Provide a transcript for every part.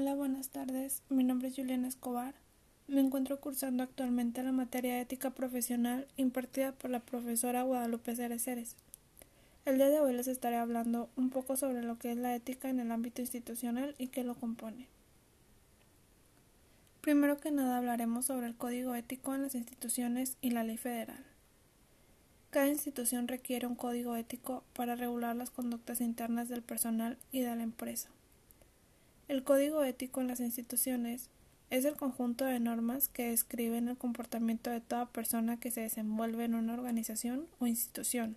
Hola, buenas tardes. Mi nombre es Juliana Escobar. Me encuentro cursando actualmente la materia ética profesional impartida por la profesora Guadalupe Cereceres. El día de hoy les estaré hablando un poco sobre lo que es la ética en el ámbito institucional y qué lo compone. Primero que nada hablaremos sobre el código ético en las instituciones y la ley federal. Cada institución requiere un código ético para regular las conductas internas del personal y de la empresa. El código ético en las instituciones es el conjunto de normas que describen el comportamiento de toda persona que se desenvuelve en una organización o institución.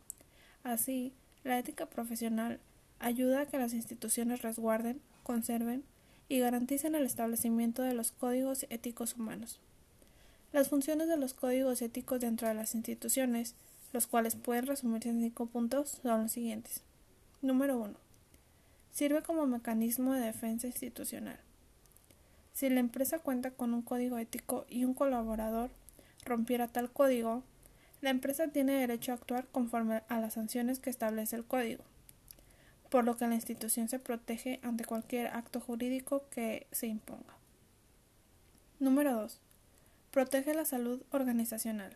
Así, la ética profesional ayuda a que las instituciones resguarden, conserven y garanticen el establecimiento de los códigos éticos humanos. Las funciones de los códigos éticos dentro de las instituciones, los cuales pueden resumirse en cinco puntos, son los siguientes. Número 1 Sirve como mecanismo de defensa institucional. Si la empresa cuenta con un código ético y un colaborador rompiera tal código, la empresa tiene derecho a actuar conforme a las sanciones que establece el código, por lo que la institución se protege ante cualquier acto jurídico que se imponga. Número 2. Protege la salud organizacional.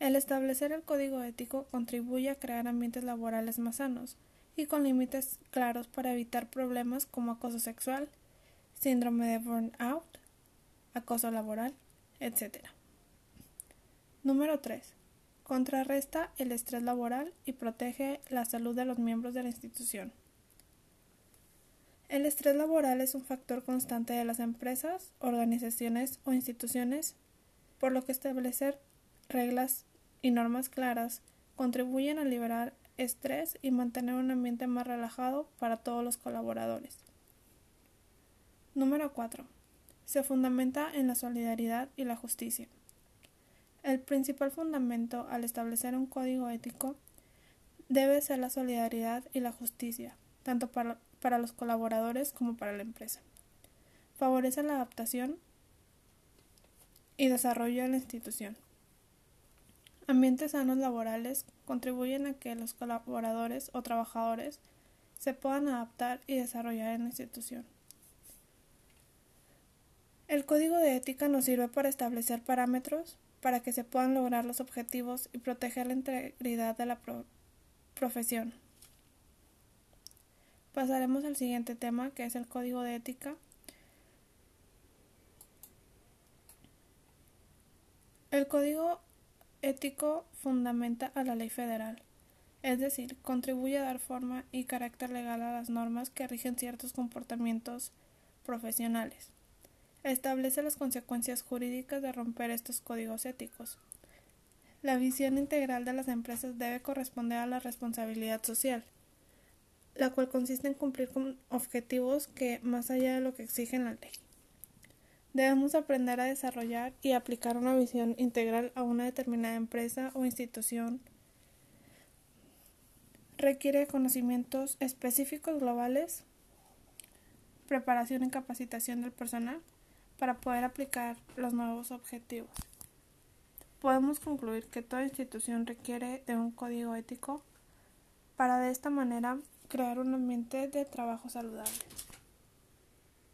El establecer el código ético contribuye a crear ambientes laborales más sanos, y con límites claros para evitar problemas como acoso sexual, síndrome de burnout, acoso laboral, etc. Número 3. Contrarresta el estrés laboral y protege la salud de los miembros de la institución. El estrés laboral es un factor constante de las empresas, organizaciones o instituciones, por lo que establecer reglas y normas claras contribuyen a liberar estrés y mantener un ambiente más relajado para todos los colaboradores. Número 4. Se fundamenta en la solidaridad y la justicia. El principal fundamento al establecer un código ético debe ser la solidaridad y la justicia, tanto para, para los colaboradores como para la empresa. Favorece la adaptación y desarrollo de la institución. Ambientes sanos laborales contribuyen a que los colaboradores o trabajadores se puedan adaptar y desarrollar en la institución. El código de ética nos sirve para establecer parámetros para que se puedan lograr los objetivos y proteger la integridad de la profesión. Pasaremos al siguiente tema, que es el código de ética. El código ético fundamenta a la ley federal, es decir, contribuye a dar forma y carácter legal a las normas que rigen ciertos comportamientos profesionales. Establece las consecuencias jurídicas de romper estos códigos éticos. La visión integral de las empresas debe corresponder a la responsabilidad social, la cual consiste en cumplir con objetivos que más allá de lo que exige la ley. Debemos aprender a desarrollar y aplicar una visión integral a una determinada empresa o institución. Requiere conocimientos específicos globales, preparación y capacitación del personal para poder aplicar los nuevos objetivos. Podemos concluir que toda institución requiere de un código ético para de esta manera crear un ambiente de trabajo saludable.